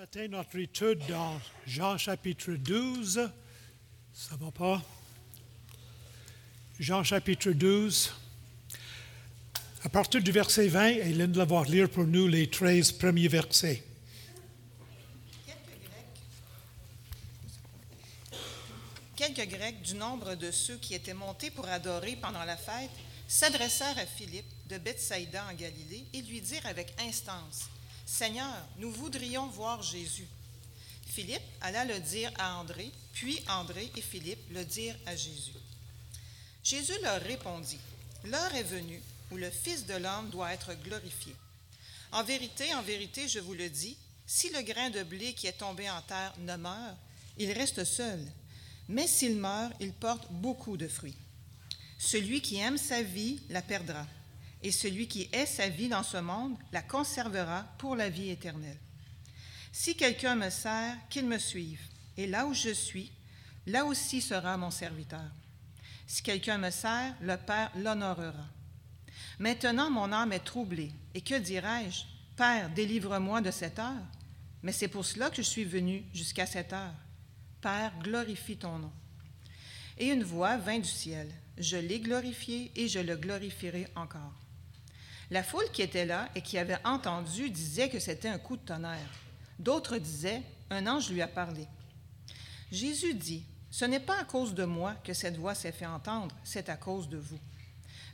matin notre étude dans Jean chapitre 12. Ça va pas? Jean chapitre 12. À partir du verset 20, Hélène va lire pour nous les 13 premiers versets. Quelques Grecs du nombre de ceux qui étaient montés pour adorer pendant la fête s'adressèrent à Philippe de Bethsaïda en Galilée et lui dirent avec instance Seigneur, nous voudrions voir Jésus. Philippe alla le dire à André, puis André et Philippe le dirent à Jésus. Jésus leur répondit, L'heure est venue où le Fils de l'homme doit être glorifié. En vérité, en vérité, je vous le dis, si le grain de blé qui est tombé en terre ne meurt, il reste seul, mais s'il meurt, il porte beaucoup de fruits. Celui qui aime sa vie la perdra et celui qui est sa vie dans ce monde la conservera pour la vie éternelle. Si quelqu'un me sert, qu'il me suive, et là où je suis, là aussi sera mon serviteur. Si quelqu'un me sert, le Père l'honorera. Maintenant mon âme est troublée, et que dirais-je? Père, délivre-moi de cette heure. Mais c'est pour cela que je suis venu jusqu'à cette heure. Père, glorifie ton nom. Et une voix vint du ciel. Je l'ai glorifié et je le glorifierai encore. La foule qui était là et qui avait entendu disait que c'était un coup de tonnerre. D'autres disaient, un ange lui a parlé. Jésus dit, Ce n'est pas à cause de moi que cette voix s'est fait entendre, c'est à cause de vous.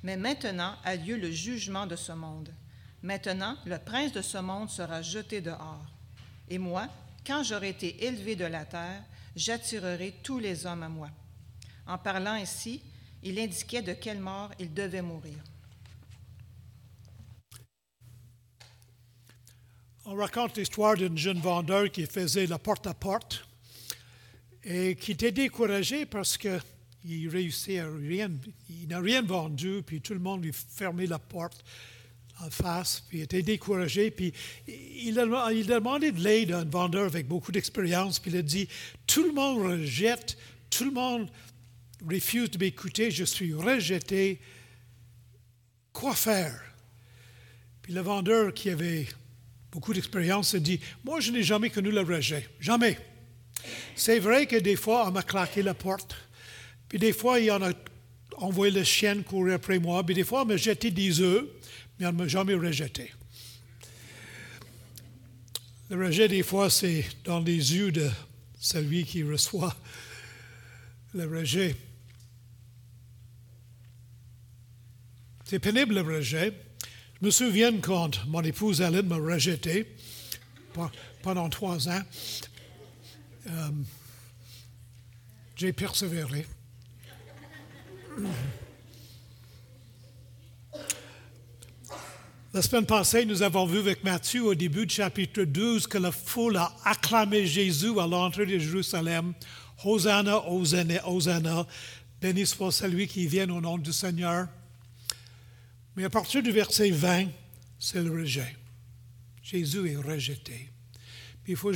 Mais maintenant a lieu le jugement de ce monde. Maintenant, le prince de ce monde sera jeté dehors. Et moi, quand j'aurai été élevé de la terre, j'attirerai tous les hommes à moi. En parlant ainsi, il indiquait de quelle mort il devait mourir. On raconte l'histoire d'un jeune vendeur qui faisait la porte-à-porte et qui était découragé parce qu'il réussit à rien, il n'a rien vendu, puis tout le monde lui fermait la porte en face, puis il était découragé, puis il a, il a demandé de l'aide à un vendeur avec beaucoup d'expérience, puis il a dit, tout le monde rejette, tout le monde refuse de m'écouter, je suis rejeté, quoi faire? Puis le vendeur qui avait beaucoup d'expérience, dit, moi, je n'ai jamais connu le rejet. Jamais. C'est vrai que des fois, on m'a claqué la porte. Puis des fois, il y en a envoyé le chien courir après moi. Puis des fois, on m'a jeté des œufs, mais on ne m'a jamais rejeté. Le rejet, des fois, c'est dans les yeux de celui qui reçoit le rejet. C'est pénible le rejet. Me souviens quand mon épouse Hélène m'a rejeté pendant trois ans. Euh, j'ai persévéré. La semaine passée, nous avons vu avec Matthieu au début du chapitre 12 que la foule a acclamé Jésus à l'entrée de Jérusalem. Hosanna, Hosanna, Hosanna. Béni soit celui qui vient au nom du Seigneur. Mais à partir du verset 20, c'est le rejet. Jésus est rejeté. Puis il ne faut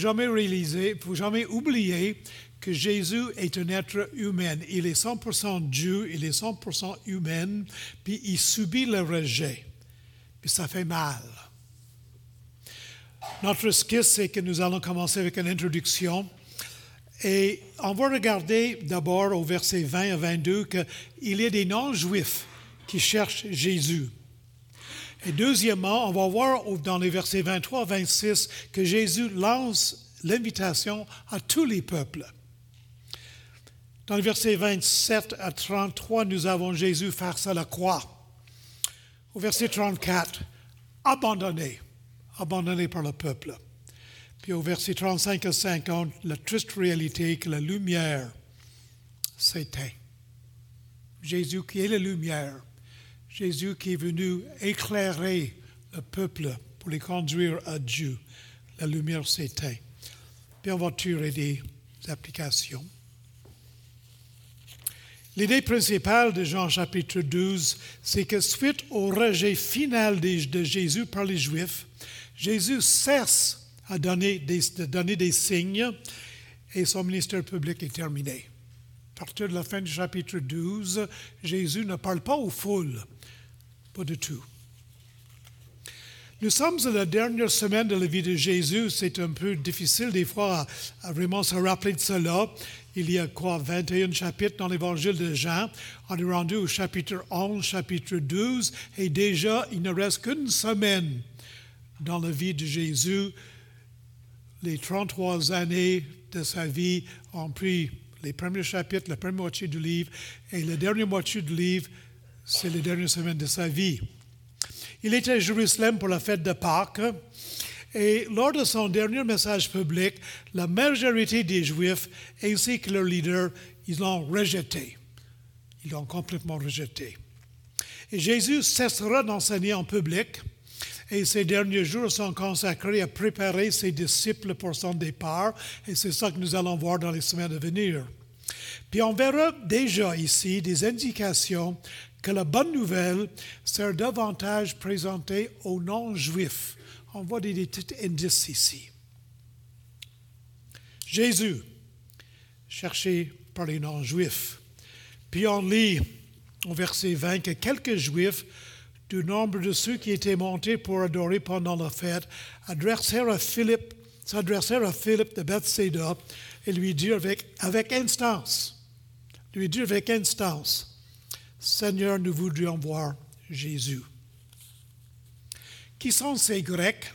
jamais oublier que Jésus est un être humain. Il est 100% Dieu, il est 100% humain, puis il subit le rejet. Puis ça fait mal. Notre skis, c'est que nous allons commencer avec une introduction. Et on va regarder d'abord au verset 20 à 22 qu'il y a des non-juifs qui cherchent Jésus. Et deuxièmement, on va voir dans les versets 23 à 26 que Jésus lance l'invitation à tous les peuples. Dans les versets 27 à 33, nous avons Jésus face à la croix. Au verset 34, abandonné, abandonné par le peuple. Puis au verset 35 à 50, la triste réalité que la lumière s'éteint. Jésus qui est la lumière Jésus qui est venu éclairer le peuple pour les conduire à Dieu. La lumière s'éteint. Va tirer des applications. L'idée principale de Jean chapitre 12, c'est que suite au rejet final de Jésus par les Juifs, Jésus cesse de donner des signes et son ministère public est terminé. À partir de la fin du chapitre 12, Jésus ne parle pas aux foules, pas du tout. Nous sommes à la dernière semaine de la vie de Jésus. C'est un peu difficile des fois à, à vraiment se rappeler de cela. Il y a quoi, 21 chapitres dans l'évangile de Jean. On est rendu au chapitre 11, chapitre 12, et déjà, il ne reste qu'une semaine dans la vie de Jésus. Les 33 années de sa vie ont pris les premiers chapitres, la première moitié du livre, et la dernière moitié du livre, c'est les dernières semaines de sa vie. Il était à Jérusalem pour la fête de Pâques. Et lors de son dernier message public, la majorité des Juifs ainsi que leurs leaders, ils l'ont rejeté. Ils l'ont complètement rejeté. Et Jésus cessera d'enseigner en public et ces derniers jours sont consacrés à préparer ses disciples pour son départ et c'est ça que nous allons voir dans les semaines à venir. Puis on verra déjà ici des indications que la bonne nouvelle sert davantage présentée aux non-juifs on voit des petits indices ici. Jésus, cherché par les non-juifs. Puis on lit au verset 20 que quelques juifs, du nombre de ceux qui étaient montés pour adorer pendant la fête, adressèrent à Philippe, s'adressèrent à Philippe de Bethsaida et lui dirent avec, avec instance, lui dirent avec instance, Seigneur, nous voudrions voir Jésus. Qui sont ces Grecs?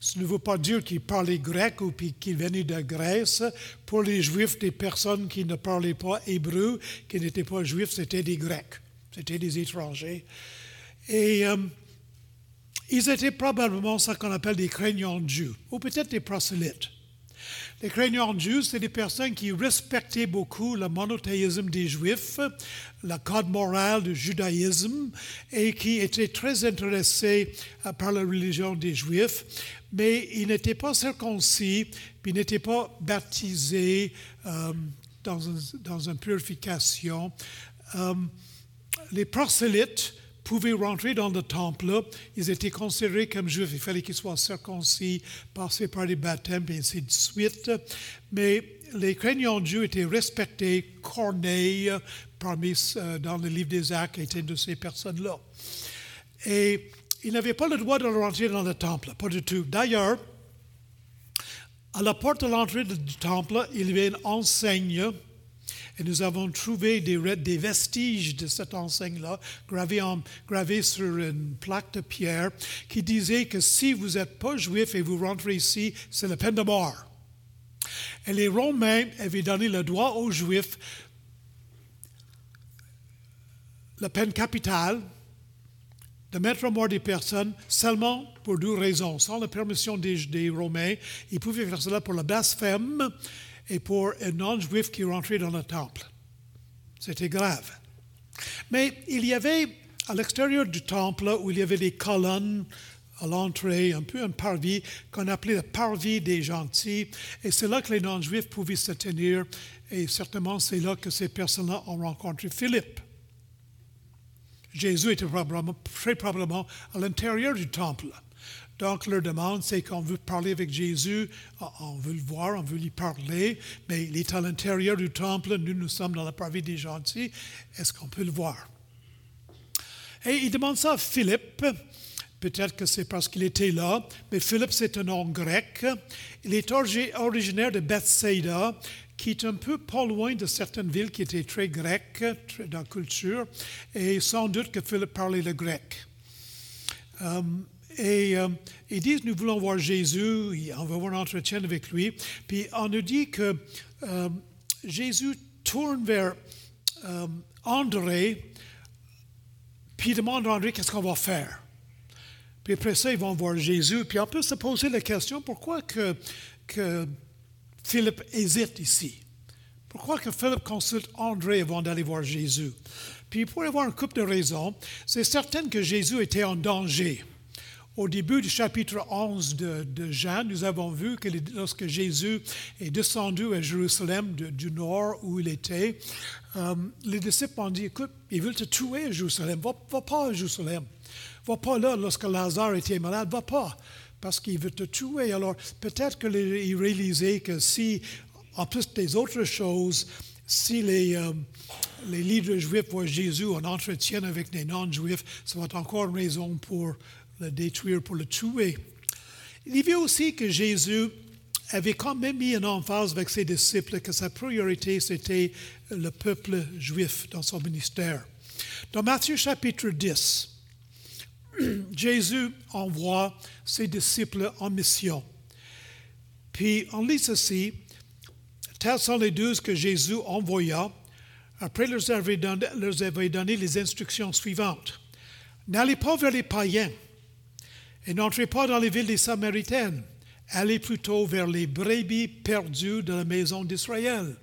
Ce ne veut pas dire qu'ils parlaient grec ou qu'ils venaient de Grèce. Pour les Juifs, des personnes qui ne parlaient pas hébreu, qui n'étaient pas juifs, c'était des Grecs. C'était des étrangers. Et euh, ils étaient probablement ce qu'on appelle des craignants de Dieu, ou peut-être des prosélytes. Les craignants Dieu, c'est des personnes qui respectaient beaucoup le monothéisme des Juifs, le code moral du judaïsme, et qui étaient très intéressés euh, par la religion des Juifs, mais ils n'étaient pas circoncis, puis ils n'étaient pas baptisés euh, dans, une purification. Euh, les prosélytes, pouvaient rentrer dans le temple. Ils étaient considérés comme juifs. Il fallait qu'ils soient circoncis, passer par les baptêmes, et ainsi de suite. Mais les craignants de Dieu étaient respectés. Corneille, parmi, euh, dans le livre des Actes, était de ces personnes-là. Et ils n'avaient pas le droit de rentrer dans le temple, pas du tout. D'ailleurs, à la porte de l'entrée du temple, il y avait une enseigne et nous avons trouvé des, vestiges de cette enseigne-là, gravés, sur une plaque de pierre, qui disait que si vous n'êtes pas juif et vous rentrez ici, c'est la peine de mort. Et les Romains avaient donné le droit aux Juifs la peine capitale de mettre à mort des personnes seulement pour deux raisons. Sans la permission des, des Romains, ils pouvaient faire cela pour le blasphème et pour un non-juif qui rentrait dans le temple. C'était grave. Mais il y avait à l'extérieur du temple où il y avait des colonnes à l'entrée, un peu un parvis qu'on appelait le parvis des gentils. Et c'est là que les non-juifs pouvaient se tenir. Et certainement, c'est là que ces personnes-là ont rencontré Philippe. Jésus était probablement, très probablement à l'intérieur du temple. Donc, leur demande, c'est qu'on veut parler avec Jésus, on veut le voir, on veut lui parler, mais il est à l'intérieur du temple, nous, nous sommes dans la partie des gentils, est-ce qu'on peut le voir? Et il demande ça à Philippe, peut-être que c'est parce qu'il était là, mais Philippe, c'est un nom grec. Il est originaire de Bethsaida, qui est un peu pas loin de certaines villes qui étaient très grecques dans la culture, et sans doute que Philippe parlait le grec. Euh, et euh, ils disent, nous voulons voir Jésus, on va avoir un entretien avec lui. Puis on nous dit que euh, Jésus tourne vers euh, André, puis il demande à André qu'est-ce qu'on va faire? Puis après ça, ils vont voir Jésus. Puis on peut se poser la question, pourquoi que, que Philippe hésite ici? Pourquoi que Philippe consulte André avant d'aller voir Jésus? Puis il pourrait avoir un couple de raisons. C'est certain que Jésus était en danger. Au début du chapitre 11 de, Jean, nous avons vu que lorsque Jésus est descendu à Jérusalem du nord où il était, euh, les disciples ont dit, écoute, ils veulent te tuer à Jérusalem, va, pas à Jérusalem, va pas là lorsque Lazare était malade, va pas, parce qu'il veut te tuer. Alors peut-être qu'ils réalisaient que si, en plus des autres choses, si les, euh, les leaders juifs voient Jésus en entretien avec des non-juifs, ça va être encore une raison pour le détruire, pour le tuer. Il y vit aussi que Jésus avait quand même mis en emphase avec ses disciples que sa priorité, c'était le peuple juif dans son ministère. Dans Matthieu chapitre 10, Jésus envoie ses disciples en mission. Puis on lit ceci, tels sont les douze que Jésus envoya après leur leur avait donné les instructions suivantes. N'allez pas vers les païens et n'entrez pas dans les villes des Samaritaines. Allez plutôt vers les brebis perdues de la maison d'Israël.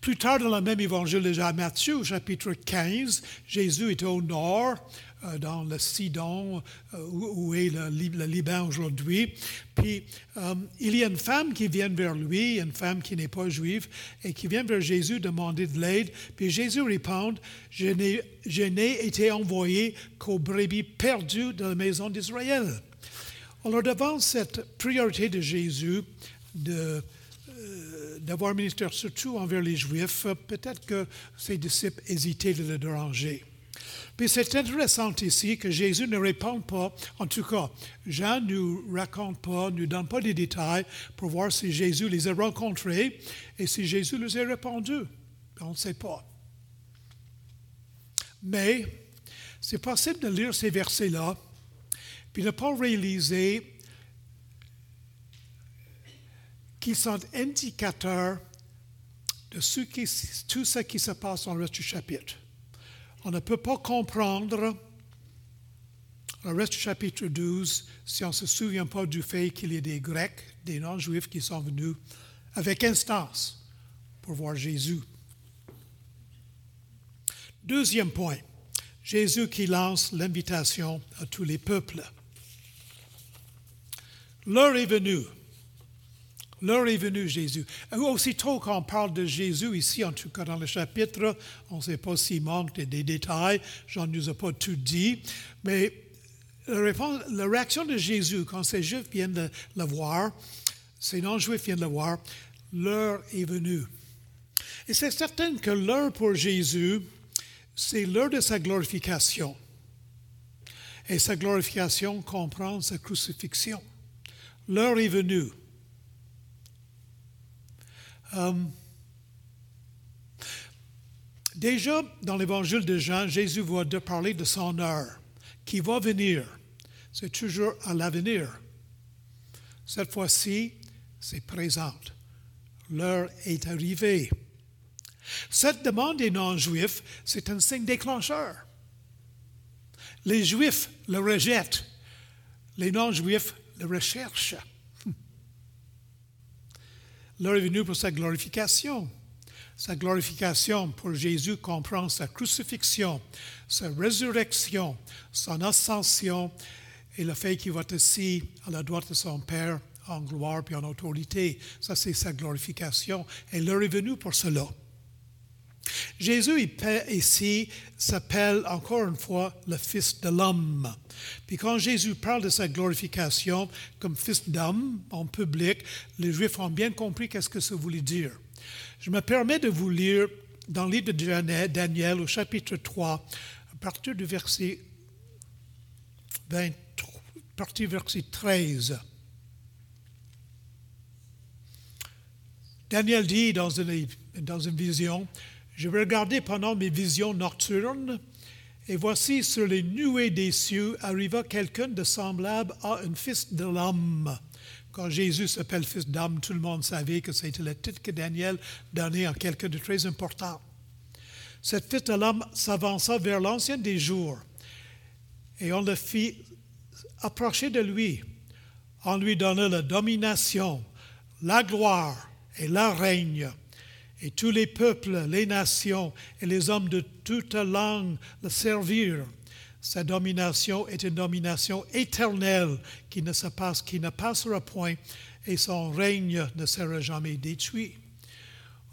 Plus tard dans le même évangile de Matthieu, chapitre 15, Jésus était au nord, dans le Sidon, euh, où, est le, Liban aujourd'hui. Puis euh, il y a une femme qui vient vers lui, une femme qui n'est pas juive, et qui vient vers Jésus demander de l'aide. Puis Jésus répond, je n'ai été envoyé qu'aux brebis perdues de la maison d'Israël. Alors devant cette priorité de Jésus, de d'avoir ministère surtout envers les Juifs, peut-être que ses disciples hésitaient de le déranger. Puis c'est intéressant ici que Jésus ne répond pas, en tout cas, Jean ne nous raconte pas, ne nous donne pas des détails pour voir si Jésus les a rencontrés et si Jésus les a répondus. On ne sait pas. Mais c'est possible de lire ces versets-là, puis ne pas réaliser qu'ils sont indicateurs de tout ce qui se passe dans le reste du chapitre. On ne peut pas comprendre le reste du chapitre 12 si on ne se souvient pas du fait qu'il y a des Grecs, des non-juifs qui sont venus avec instance pour voir Jésus. Deuxième point, Jésus qui lance l'invitation à tous les peuples. L'heure est venue L'heure est venue, Jésus. Aussitôt qu'on parle de Jésus, ici, en tout cas dans le chapitre, on ne sait pas s'il manque des détails, j'en nous ai pas tout dit, mais la, réaction de Jésus, quand ces Juifs viennent de le voir, ces non-Juifs viennent de le voir, l'heure est venue. Et c'est certain que l'heure pour Jésus, c'est l'heure de sa glorification. Et sa glorification comprend sa crucifixion. L'heure est venue. Euh, déjà, dans l'évangile de Jean, Jésus va parler de son heure qui va venir. C'est toujours à l'avenir. Cette fois-ci, c'est présente. L'heure est arrivée. Cette demande des non-juifs, c'est un signe déclencheur. Les juifs le rejettent. Les non-juifs le recherchent. L'heure est venue pour sa glorification. Sa glorification pour Jésus comprend sa crucifixion, sa résurrection, son ascension et le fait qu'il va être assis à la droite de son Père en gloire et en autorité. Ça, c'est sa glorification. Et l'heure est venue pour cela. Jésus ici s'appelle encore une fois le Fils de l'homme. Puis quand Jésus parle de sa glorification comme Fils d'homme en public, les Juifs ont bien compris qu'est-ce que ça voulait dire. Je me permets de vous lire dans le livre de Daniel au chapitre 3, à partir du verset, 23, à partir du verset 13. Daniel dit dans une, dans une vision, je regarder pendant mes visions nocturnes, et voici sur les nuées des cieux arriva quelqu'un de semblable à un fils de l'homme. Quand Jésus s'appelle fils d'homme, tout le monde savait que c'était le titre que Daniel donnait à quelqu'un de très important. Cet fils de l'homme s'avança vers l'ancien des jours, et on le fit approcher de lui. On lui donna la domination, la gloire et la règne et tous les peuples, les nations et les hommes de toute langue le servirent. Sa domination est une domination éternelle qui ne, se passe, qui ne passera point et son règne ne sera jamais détruit.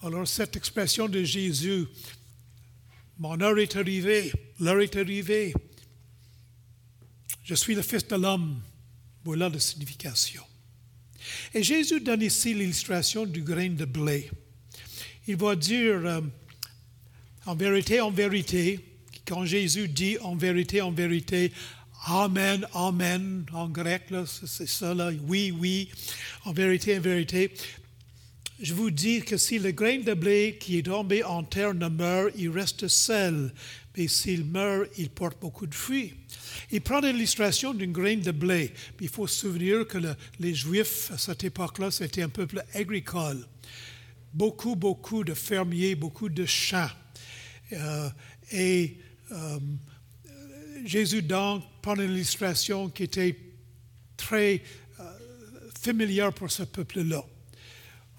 Alors cette expression de Jésus, mon heure est arrivée, l'heure est arrivée, je suis le Fils de l'homme, voilà la signification. Et Jésus donne ici l'illustration du grain de blé il va dire euh, en vérité, en vérité, quand Jésus dit en vérité, en vérité, Amen, Amen en grec, c'est ça, là, oui, oui, en vérité, en vérité. Je vous dis que si le grain de blé qui est tombé en terre ne meurt, il reste seul. Mais s'il meurt, il porte beaucoup de fruits. Il prend l'illustration d'une graine de blé. Il faut se souvenir que les Juifs, à cette époque-là, c'était un peuple agricole. Beaucoup, beaucoup de fermiers, beaucoup de champs. Euh, et euh, Jésus donc prend une illustration qui était très euh, familière pour ce peuple-là.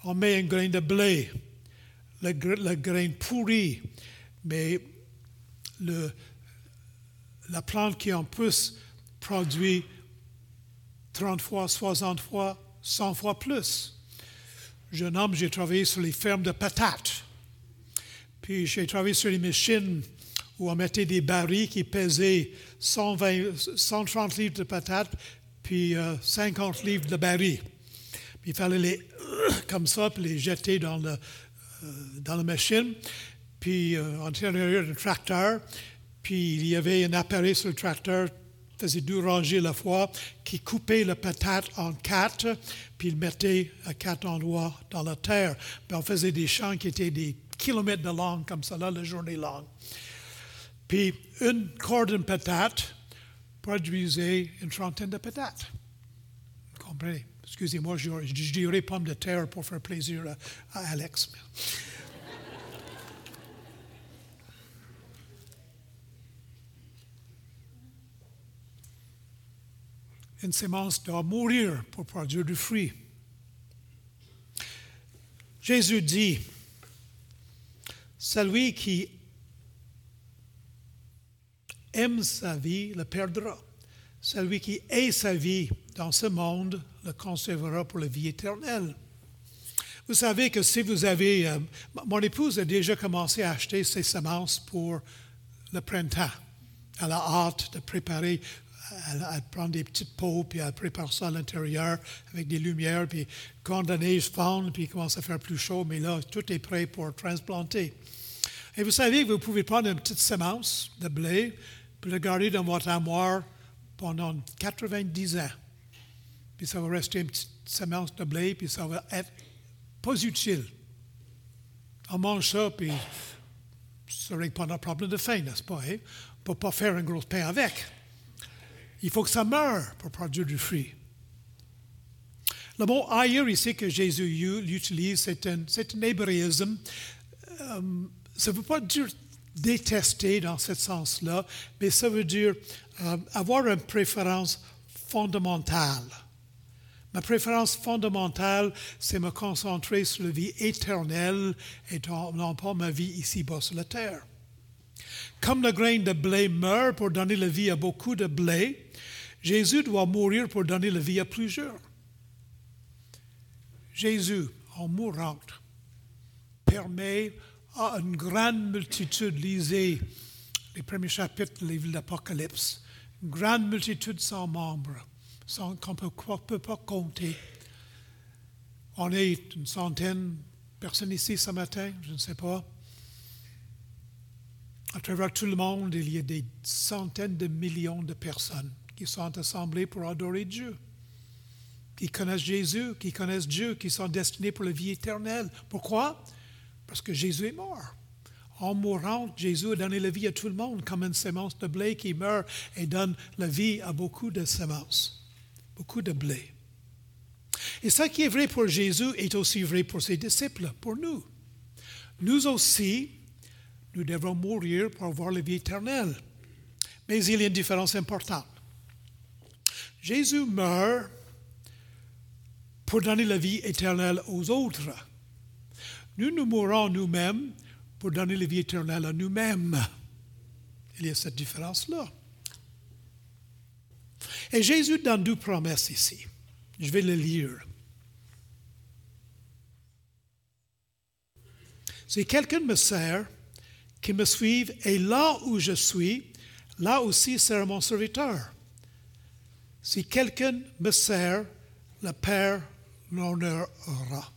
On met un grain de blé, le, grain pourri, mais la plante qui en plus produit 30 fois, 60 fois, 100 fois plus. Jeune homme, j'ai travaillé sur les fermes de patates. Puis j'ai travaillé sur les machines où on mettait des barils qui pesaient 120, 130 livres de patates, puis 50 euh, livres de barils. Puis il fallait les, comme ça, puis les jeter dans, le, euh, dans la machine. Puis euh, en intérieur d'un tracteur, puis il y avait un appareil sur le tracteur faisait deux rangées la fois, qui coupait la patate en quatre, puis il mettait à quatre endroits dans la terre. On faisait des champs qui étaient des kilomètres de long, comme ça, la journée longue. Puis une corde de patate produisait une trentaine de patates. Vous comprenez? Excusez-moi, je, dirais pomme de terre pour faire plaisir à, Alex. Une semence doit mourir pour produire du fruit. Jésus dit, celui qui aime sa vie le perdra. Celui qui est sa vie dans ce monde le conservera pour la vie éternelle. Vous savez que si vous avez... Euh, mon épouse a déjà commencé à acheter ses semences pour le printemps. Elle a hâte de préparer, elle, prend des petites pots, puis elle prépare ça à l'intérieur avec des lumières, puis quand la neige fond, puis il commence à faire plus chaud, mais là, tout est prêt pour transplanter. Et vous savez que vous pouvez prendre une petite semence de blé, puis le garder dans votre armoire pendant 90 ans. Puis ça va rester une petite semence de blé, puis ça va être pas utile. On mange ça, puis ça règle pas notre problème de faim, n'est-ce pas? Hein? On ne peut pas faire un gros pain avec. Il faut que ça meure pour produire du fruit. Le mot ailleurs ici que Jésus utilise, c'est un, un hébraïsme. Euh, ça ne veut pas dire détester dans ce sens-là, mais ça veut dire euh, avoir une préférence fondamentale. Ma préférence fondamentale, c'est me concentrer sur la vie éternelle et non pas ma vie ici-bas sur la terre. Comme le grain de blé meurt pour donner la vie à beaucoup de blé, Jésus doit mourir pour donner la vie à plusieurs. Jésus, en mourant, permet à une grande multitude, lisez les premiers chapitres de l'Apocalypse, une grande multitude sans membres, sans, qu'on ne peut, pas compter. On est une centaine de personnes ici ce matin, je ne sais pas. À travers tout le monde, il y a des centaines de millions de personnes qui sont assemblées pour adorer Dieu, qui connaissent Jésus, qui connaissent Dieu, qui sont destinés pour la vie éternelle. Pourquoi? Parce que Jésus est mort. En mourant, Jésus a donné la vie à tout le monde, comme une semence de blé qui meurt et donne la vie à beaucoup de semences, beaucoup de blé. Et ce qui est vrai pour Jésus est aussi vrai pour ses disciples, pour nous. Nous aussi, nous devrons mourir pour avoir la vie éternelle. Mais il y a une différence importante. Jésus meurt pour donner la vie éternelle aux autres. Nous nous mourons nous-mêmes pour donner la vie éternelle à nous-mêmes. Il y a cette différence-là. Et Jésus donne deux promesses ici. Je vais les lire. Si quelqu'un me sert, qu'il me suive, et là où je suis, là aussi sera mon serviteur. Si quelqu'un me sert, le Père l'honorera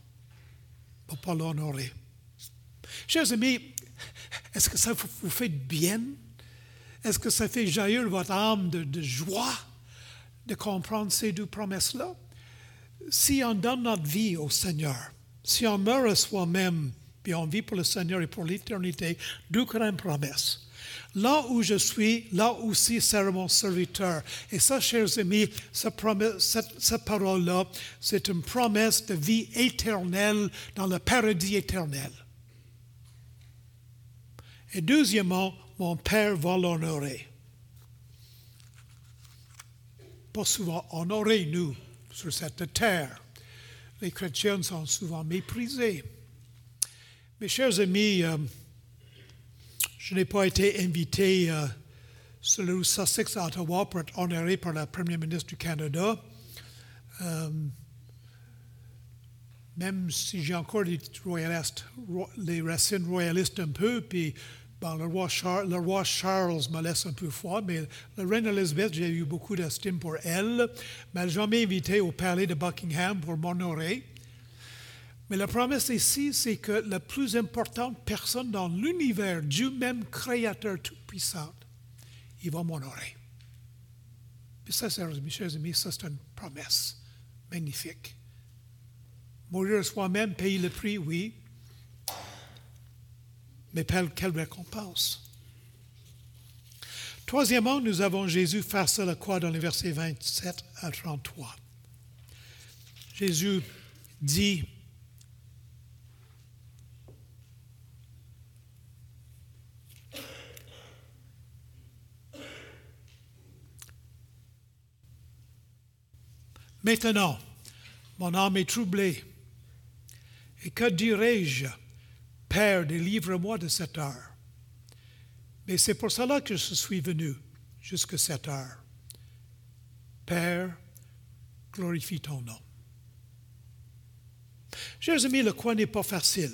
pas l'honorer. Chers amis, est-ce que ça vous fait bien? Est-ce que ça fait jaillir votre âme de, joie de comprendre ces deux promesses-là? Si on donne notre vie au Seigneur, si on meurt soi-même, puis on vit pour le Seigneur et pour l'éternité, deux grandes. Là où je suis, là aussi sera mon serviteur. Et ça, chers amis, cette, parole-là, c'est une promesse de vie éternelle dans le paradis éternel. Et deuxièmement, mon Père va l'honorer. Pas souvent honoré, nous, sur cette terre. Les chrétiens sont souvent méprisés. Mes chers amis, euh, je n'ai pas été invité euh, sur le Sussex à Ottawa pour être honoré par la première ministre du Canada. Euh, même si j'ai encore les racines royalistes un peu, puis le, roi Charles, le, roi me laisse un peu froid, mais la reine Elizabeth, j'ai eu beaucoup d'estime pour elle, mais jamais invité au palais de Buckingham pour m'honorer. Mais la promesse ici, c'est que la plus importante personne dans l'univers, Dieu même créateur tout-puissant, il va m'honorer. Et ça, mes chers amis, ça c'est une promesse magnifique. Mourir soi-même, payer le prix, oui. Mais quelle récompense. Troisièmement, nous avons Jésus face à la croix dans les versets 27 à 33. Jésus dit, Maintenant, mon âme est troublée. Et que dirai-je Père, délivre-moi de cette heure. Mais c'est pour cela que je suis venu jusqu'à cette heure. Père, glorifie ton nom. Chers amis, le coin n'est pas facile.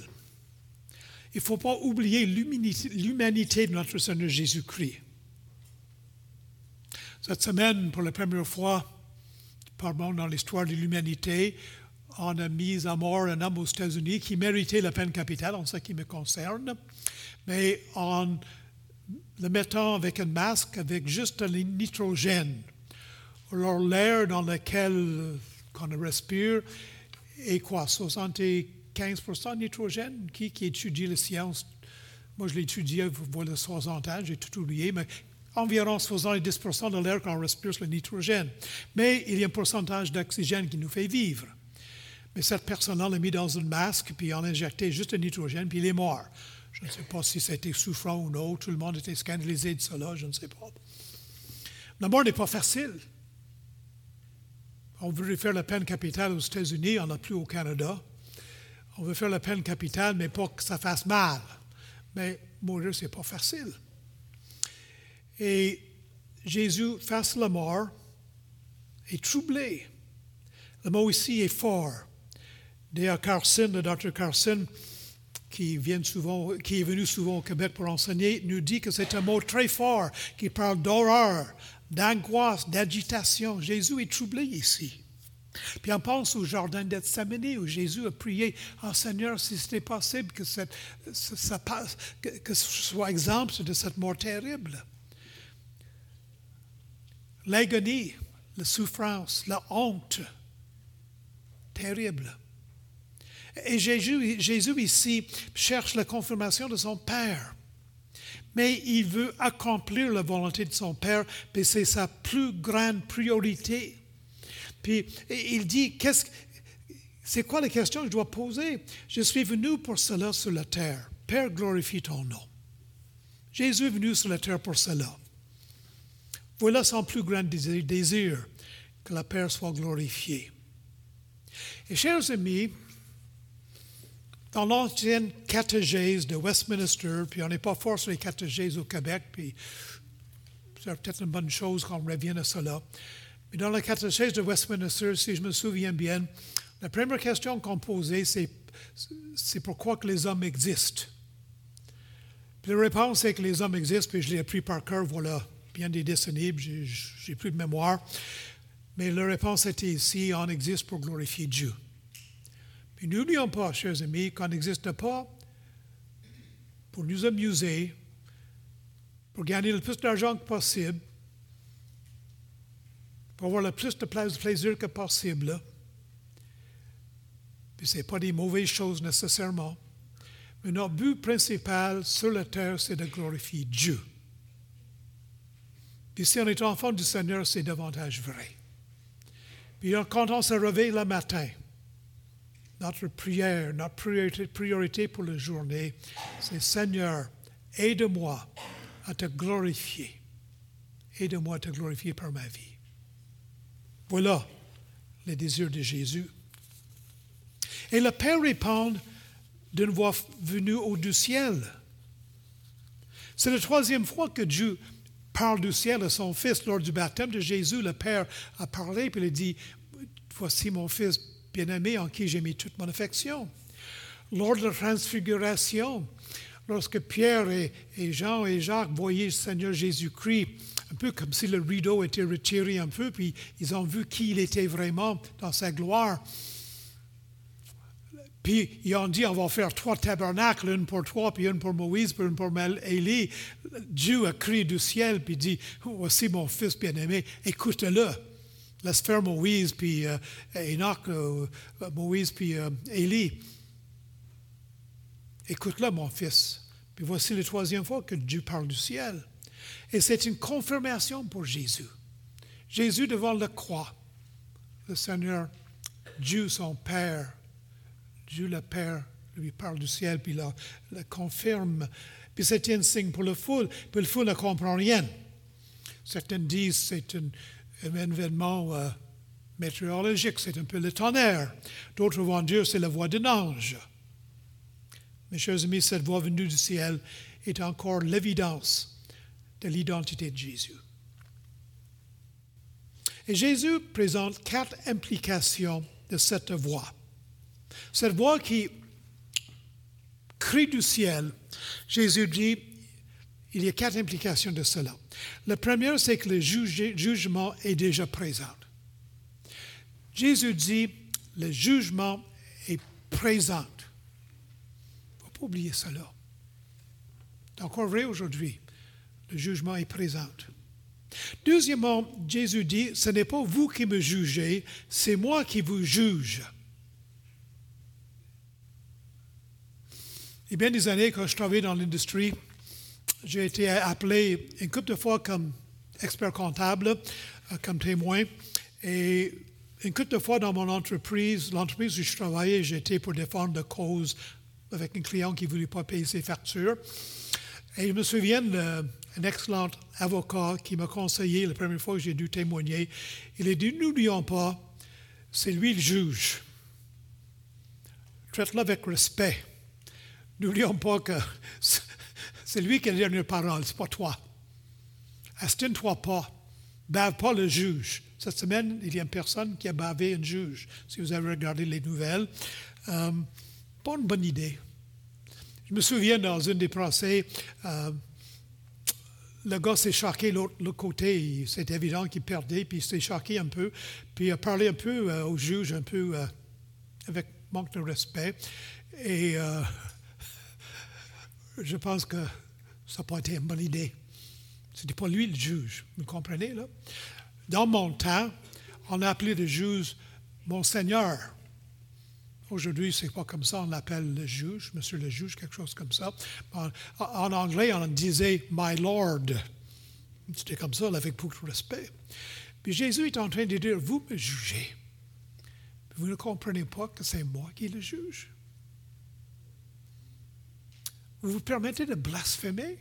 Il ne faut pas oublier l'humanité de notre Seigneur Jésus-Christ. Cette semaine, pour la première fois, pardon, dans l'histoire de l'humanité, on a mis à mort un homme aux États-Unis qui méritait la peine capitale, en ce qui me concerne, mais en le mettant avec un masque avec juste le nitrogène. Alors l'air dans lequel on respire est quoi? 75 de nitrogène? Qui, qui étudie les sciences? Moi, je l'ai étudié, voilà 60 ans, j'ai tout oublié, mais environ 70% de l'air qu'on respire, c'est le nitrogène. Mais il y a un pourcentage d'oxygène qui nous fait vivre. Mais cette personne-là l'a mis dans un masque, puis on a injecté juste le nitrogène, puis il est mort. Je ne sais pas si c'était souffrant ou non. Tout le monde était scandalisé de cela, je ne sais pas. La mort n'est pas facile. On veut faire la peine capitale aux États-Unis, on n'a plus au Canada. On veut faire la peine capitale, mais pas que ça fasse mal. Mais mourir, ce n'est pas facile. Et Jésus, face à la mort, est troublé. Le mot ici est fort. D'ailleurs, Carson, le docteur Carson, qui, vient souvent, qui est venu souvent au Québec pour enseigner, nous dit que c'est un mot très fort qui parle d'horreur, d'angoisse, d'agitation. Jésus est troublé ici. Puis on pense au jardin d'Ethsémini où Jésus a prié oh, Seigneur, si c'était possible que, que ce soit exemple de cette mort terrible. L'agonie, la souffrance, la honte, terrible. Et Jésus, ici cherche la confirmation de son Père. Mais il veut accomplir la volonté de son Père, et c'est sa plus grande priorité. Puis il dit, qu'est-ce, c'est quoi la question que je dois poser? Je suis venu pour cela sur la terre. Père, glorifie ton nom. Jésus est venu sur la terre pour cela. Voilà son plus grand désir, que la Père soit glorifiée. Et chers amis, dans l'ancienne catéchèse de Westminster, puis on n'est pas fort sur les au Québec, puis c'est peut-être une bonne chose qu'on revienne à cela. Mais dans la catéchèse de Westminster, si je me souviens bien, la première question qu'on posait, c'est, c'est pourquoi que les hommes existent? Puis la réponse est que les hommes existent, puis je l'ai appris par cœur, voilà, bien des décennies, j'ai plus de mémoire. Mais la réponse était ici, on existe pour glorifier Dieu. Mais n'oublions pas, chers amis, qu'on n'existe pas pour nous amuser, pour gagner le plus d'argent que possible, pour avoir le plus de plaisir que possible. Ce n'est pas des mauvaises choses nécessairement. Mais notre but principal sur la terre, c'est de glorifier Dieu. Puis si on est enfant du Seigneur, c'est davantage vrai. Puis quand on se réveille le matin, notre prière, notre priorité, priorité pour la journée, c'est Seigneur, aide-moi à te glorifier. Aide-moi à te glorifier par ma vie. Voilà les désirs de Jésus. Et le Père répond d'une voix venue au du ciel. C'est la troisième fois que Dieu parle du ciel à son Fils. Lors du baptême de Jésus, le Père a parlé, puis il a dit, Voici mon Fils bien-aimé en qui j'ai mis toute mon affection. Lors de la transfiguration, lorsque Pierre et, Jean et Jacques voyaient le Seigneur Jésus-Christ, un peu comme si le rideau était retiré un peu, puis ils ont vu qui il était vraiment dans sa gloire. Puis ils ont dit, on va faire trois tabernacles, une pour toi, puis une pour Moïse, puis une pour Élie. Dieu a crié du ciel, puis dit, voici mon fils bien-aimé, écoute-le. Laisse faire Moïse, puis euh, Enoch, euh, Moïse, puis euh, Élie. Écoute-le, mon fils. Puis voici la troisième fois que Dieu parle du ciel. Et c'est une confirmation pour Jésus. Jésus devant la croix, le Seigneur, Dieu son Père, Dieu le Père lui parle du ciel, puis le, le confirme. Puis c'est un signe pour le foule, puis le foule ne comprend rien. Certains disent que c'est un, événement euh, météorologique, c'est un peu le tonnerre. D'autres vont dire c'est la voix d'un ange. Mes chers amis, cette voix venue du ciel est encore l'évidence de l'identité de Jésus. Et Jésus présente quatre implications de cette voix. Cette voix qui crie du ciel, Jésus dit, il y a quatre implications de cela. La première, c'est que le jugement est déjà présent. Jésus dit, le jugement est présent. Il ne faut pas oublier cela. C'est encore vrai aujourd'hui. Le jugement est présent. Deuxièmement, Jésus dit, ce n'est pas vous qui me jugez, c'est moi qui vous juge. Y a bien des années, quand je travaillais dans l'industrie, j'ai été appelé une couple de fois comme expert comptable, euh, comme témoin. Et une couple de fois dans mon entreprise, l'entreprise où je travaillais, j'étais pour défendre la cause avec un client qui ne voulait pas payer ses factures. Et je me souviens d'un excellent avocat qui m'a conseillé la première fois que j'ai dû témoigner. Il a dit N'oublions pas, c'est lui le juge. Traite-le avec respect. N'oublions pas que c'est lui qui a la dernière parole, ce n'est pas toi. Astine-toi pas. Bave pas le juge. Cette semaine, il y a une personne qui a bavé un juge. Si vous avez regardé les nouvelles, euh, pas une bonne idée. Je me souviens dans une des procès, euh, le gars s'est choqué l'autre côté. C'est évident qu'il perdait, puis il s'est choqué un peu. Puis il a parlé un peu euh, au juge, un peu avec manque de respect. Et je pense que ça n'a pas été une bonne idée. Ce n'était pas lui le juge, vous comprenez, là? Dans mon temps, on a appelé le juge Monseigneur. Aujourd'hui, c'est pas comme ça, on l'appelle le juge, monsieur le juge, quelque chose comme ça. En anglais, on disait My Lord. C'était comme ça, avec beaucoup de respect. Puis Jésus est en train de dire Vous me jugez. Vous ne comprenez pas que c'est moi qui le juge. Vous vous permettez de blasphémer,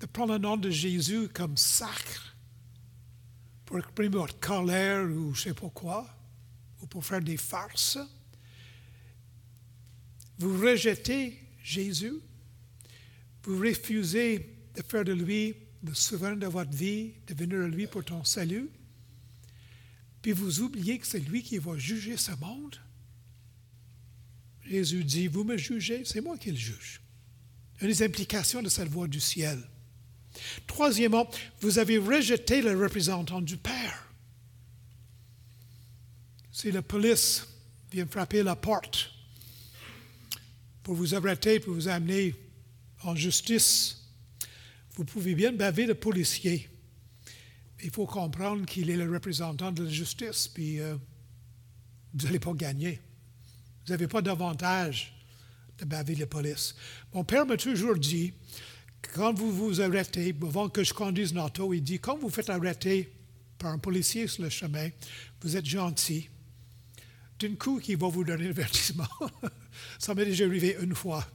de prendre le nom de Jésus comme sacre pour exprimer votre colère ou je ne sais pas quoi, ou pour faire des farces? Vous rejetez Jésus, vous refusez de faire de lui le souverain de votre vie, de venir à lui pour ton salut, puis vous oubliez que c'est lui qui va juger ce monde? Jésus dit, vous me jugez, c'est moi qui le juge. Une des implications de cette voix du ciel. Troisièmement, vous avez rejeté le représentant du Père. Si la police vient frapper la porte pour vous arrêter, pour vous amener en justice, Vous pouvez bien baver le policier. Il faut comprendre qu'il est le représentant de la justice, puis euh, vous n'allez pas gagner. Vous n'avez pas d'avantage de baver la police. Mon père m'a toujours dit, quand vous vous arrêtez, avant que je conduise une auto, il dit, quand vous faites arrêter par un policier sur le chemin, vous êtes gentil. D'un coup, il va vous donner l'avertissement. Ça m'est déjà arrivé une fois.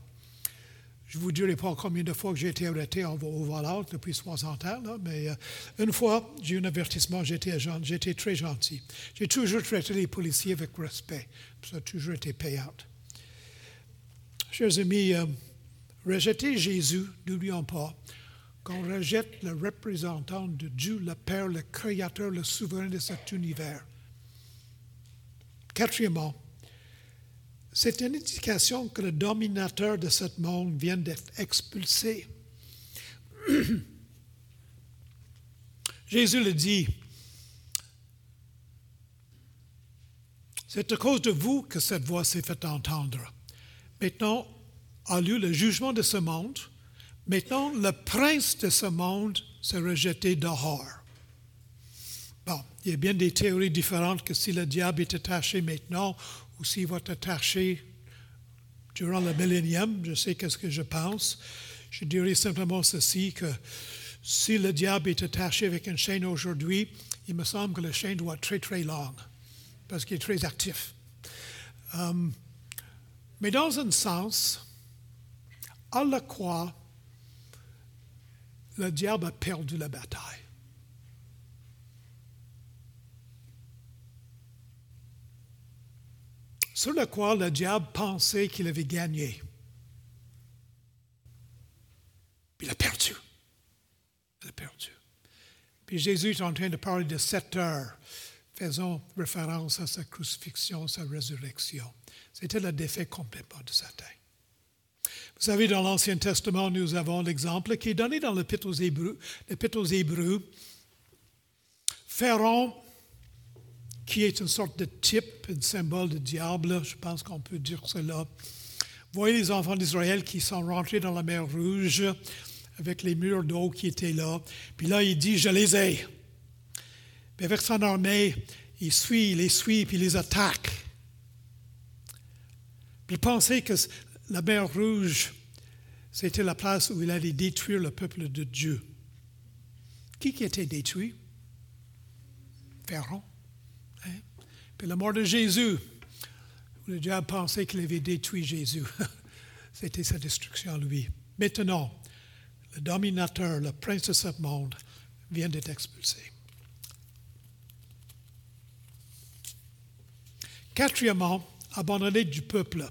Je ne vous dirai pas combien de fois que j'ai été arrêté au volant depuis 60 ans, mais euh, une fois, j'ai eu un avertissement, j'étais, très gentil. J'ai toujours traité les policiers avec respect. Ça a toujours été payant. Chers amis, euh, rejeter Jésus, n'oublions pas qu'on rejette le représentant de Dieu, le Père, le Créateur, le souverain de cet univers. Quatrièmement, c'est une indication que le dominateur de ce monde vient d'être expulsé. Jésus le dit, c'est à cause de vous que cette voix s'est faite entendre. Maintenant a lieu le jugement de ce monde. Maintenant, le prince de ce monde s'est rejeté dehors. Bon, il y a bien des théories différentes que si le diable est attaché maintenant ou s'il va être attaché durant le millénium, je sais qu'est-ce que je pense. Je dirais simplement ceci, que si le diable est attaché avec une chaîne aujourd'hui, il me semble que la chaîne doit être très très longue, parce qu'il est très actif. Um, mais dans un sens, à la croix, le diable a perdu la bataille. Sur croix, le diable pensait qu'il avait gagné. Il a perdu. Il a perdu. Puis Jésus est en train de parler de sept heures, faisant référence à sa crucifixion, sa résurrection. C'était la défaite complètement de Satan. Vous savez, dans l'Ancien Testament, nous avons l'exemple qui est donné dans l'Épître aux Hébreux. L'Épître aux Hébreux. Pharaon, qui est une sorte de type, un symbole de diable, je pense qu'on peut dire cela. Voyez les enfants d'Israël qui sont rentrés dans la mer Rouge avec les murs d'eau qui étaient là. Puis là, il dit, je les ai. Puis avec son armée, il suit, il les suit, puis il les attaque. Puis pensez que la mer Rouge, c'était la place où il allait détruire le peuple de Dieu. Qui qui était détruit? Pharaon. Puis la mort de Jésus, le diable pensait qu'il avait détruit Jésus. c'était sa destruction, lui. Maintenant, le dominateur, le prince de ce monde, vient d'être expulsé. Quatrièmement, abandonné du peuple.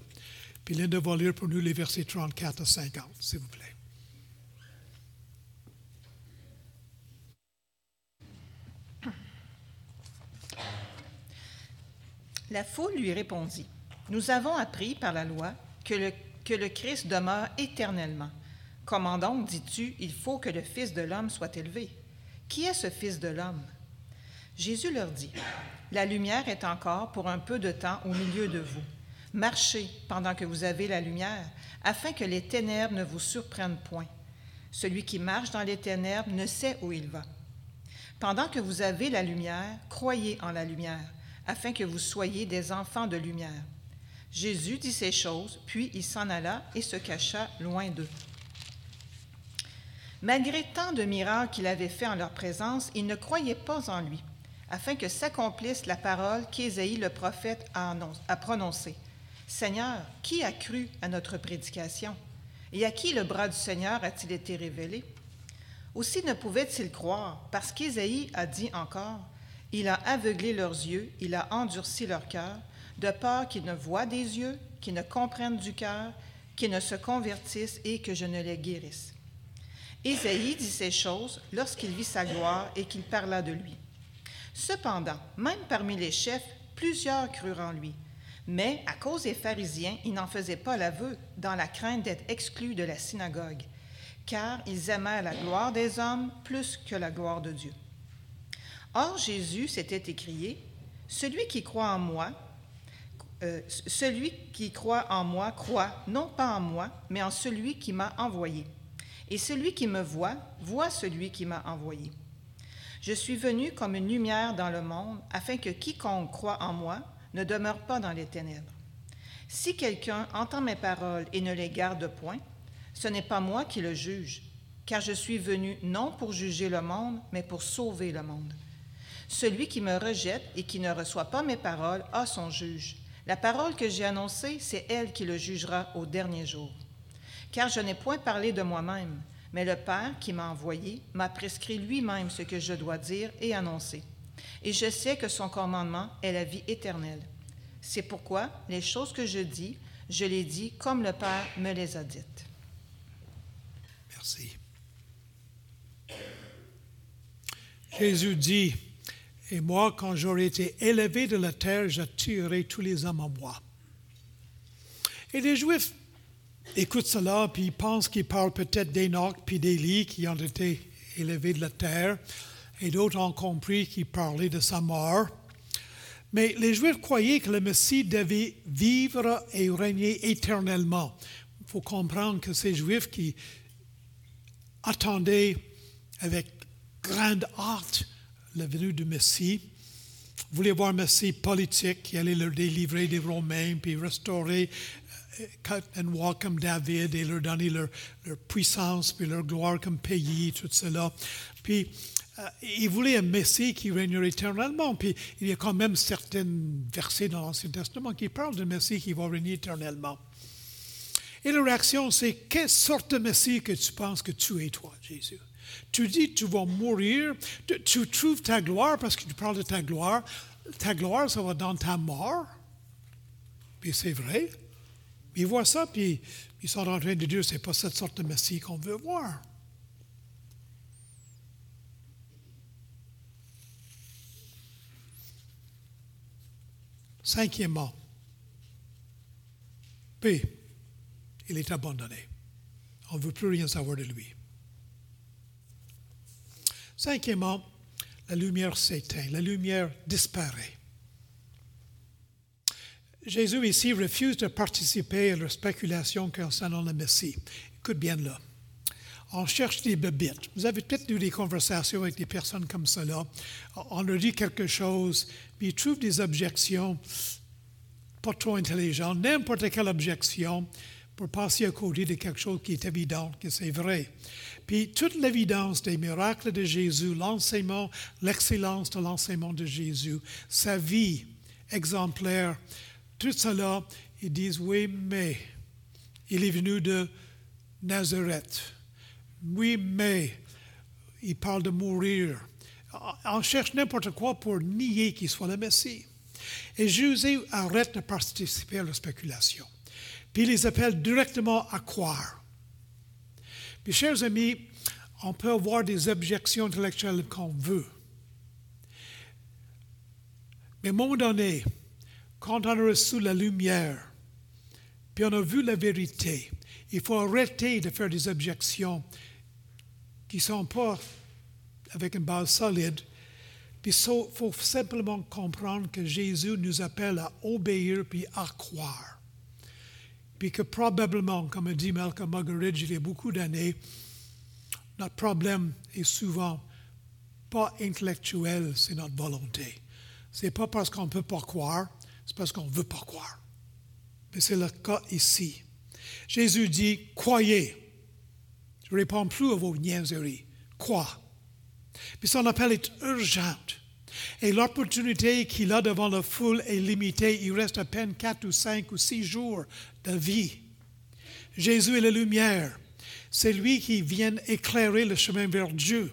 Puis Linda va lire pour nous les versets 34 à 50, s'il vous plaît. La foule lui répondit, Nous avons appris par la loi que le, Christ demeure éternellement. Comment donc, dis-tu, il faut que le Fils de l'homme soit élevé? Qui est ce Fils de l'homme? Jésus leur dit, La lumière est encore pour un peu de temps au milieu de vous. Marchez pendant que vous avez la lumière, afin que les ténèbres ne vous surprennent point. Celui qui marche dans les ténèbres ne sait où il va. Pendant que vous avez la lumière, croyez en la lumière, afin que vous soyez des enfants de lumière. Jésus dit ces choses, puis il s'en alla et se cacha loin d'eux. Malgré tant de miracles qu'il avait faits en leur présence, ils ne croyaient pas en lui, afin que s'accomplisse la parole qu'Ésaïe le prophète a, prononcée. Seigneur, qui a cru à notre prédication? Et à qui le bras du Seigneur a-t-il été révélé? Aussi ne pouvaient-ils croire, parce qu'Ésaïe a dit encore, Il a aveuglé leurs yeux, il a endurci leur cœur, de peur qu'ils ne voient des yeux, qu'ils ne comprennent du cœur, qu'ils ne se convertissent et que je ne les guérisse. Ésaïe dit ces choses lorsqu'il vit sa gloire et qu'il parla de lui. Cependant, même parmi les chefs, plusieurs crurent en lui. Mais à cause des pharisiens, ils n'en faisaient pas l'aveu dans la crainte d'être exclus de la synagogue, car ils aimaient la gloire des hommes plus que la gloire de Dieu. Or Jésus s'était écrié, Celui qui croit en moi, euh, celui qui croit en moi croit non pas en moi, mais en celui qui m'a envoyé. Et celui qui me voit, voit celui qui m'a envoyé. Je suis venu comme une lumière dans le monde, afin que quiconque croit en moi ne demeure pas dans les ténèbres. Si quelqu'un entend mes paroles et ne les garde point, ce n'est pas moi qui le juge, car je suis venu non pour juger le monde, mais pour sauver le monde. Celui qui me rejette et qui ne reçoit pas mes paroles a son juge. La parole que j'ai annoncée, c'est elle qui le jugera au dernier jour. Car je n'ai point parlé de moi-même, mais le Père qui m'a envoyé m'a prescrit lui-même ce que je dois dire et annoncer. Et je sais que son commandement est la vie éternelle. C'est pourquoi les choses que je dis, je les dis comme le Père me les a dites. Merci. Jésus dit, et moi, quand j'aurai été élevé de la terre, j'attirerai tous les hommes à moi. Et les Juifs écoutent cela, puis ils pensent qu'il parle peut-être d'Enoch puis d'Élie qui ont été élevés de la terre, et d'autres ont compris qu'il parlait de sa mort. Mais les Juifs croyaient que le Messie devait vivre et régner éternellement. Il faut comprendre que ces Juifs qui attendaient avec grande hâte la venue du Messie, voulaient voir un Messie politique qui allait leur délivrer des Romains, puis restaurer euh, cut and walk comme David et leur donner leur, leur, puissance, puis leur gloire comme pays, tout cela. Puis, euh, ils voulaient un Messie qui régnerait éternellement. Puis, il y a quand même certains versets dans l'Ancien Testament qui parlent d'un Messie qui va régner éternellement. Et la réaction, c'est quelle sorte de Messie que tu penses que tu es, toi, Jésus? Tu dis tu vas mourir, tu, trouves ta gloire parce que tu parles de ta gloire. Ta gloire, ça va dans ta mort. Puis c'est vrai. Ils voient ça, puis ils sont en train de dire c'est pas cette sorte de Messie qu'on veut voir. Cinquièmement, P, il est abandonné. On ne veut plus rien savoir de lui. Cinquièmement, la lumière s'éteint, la lumière disparaît. Jésus ici refuse de participer à la spéculation concernant le Messie. Écoute bien là. On cherche des bébites. Vous avez peut-être eu des conversations avec des personnes comme cela. On leur dit quelque chose, puis ils trouvent des objections pas trop intelligentes, n'importe quelle objection pour passer à côté de quelque chose qui est évident, que c'est vrai. Puis toute l'évidence des miracles de Jésus, l'enseignement, l'excellence de l'enseignement de Jésus, sa vie exemplaire, tout cela, ils disent oui, mais il est venu de Nazareth. Oui, mais il parle de mourir. On cherche n'importe quoi pour nier qu'il soit le Messie. Et Jésus arrête de participer à la spéculation. Puis il les appelle directement à croire. Mes chers amis, on peut avoir des objections intellectuelles qu'on veut. Mais à un moment donné, quand on a reçu la lumière, puis on a vu la vérité, il faut arrêter de faire des objections qui ne sont pas avec une base solide. Puis il faut simplement comprendre que Jésus nous appelle à obéir puis à croire puis que probablement, comme dit Malcolm Muggeridge il y a beaucoup d'années, notre problème est souvent pas intellectuel, c'est notre volonté. Ce n'est pas parce qu'on ne peut pas croire, c'est parce qu'on ne veut pas croire. Mais c'est le cas ici. Jésus dit, croyez. Je ne réponds plus à vos niaiseries. Crois. Puis son appel est urgent. Et l'opportunité qu'il a devant la foule est limitée. Il reste à peine quatre ou cinq ou six jours de vie. Jésus est la lumière. C'est lui qui vient éclairer le chemin vers Dieu.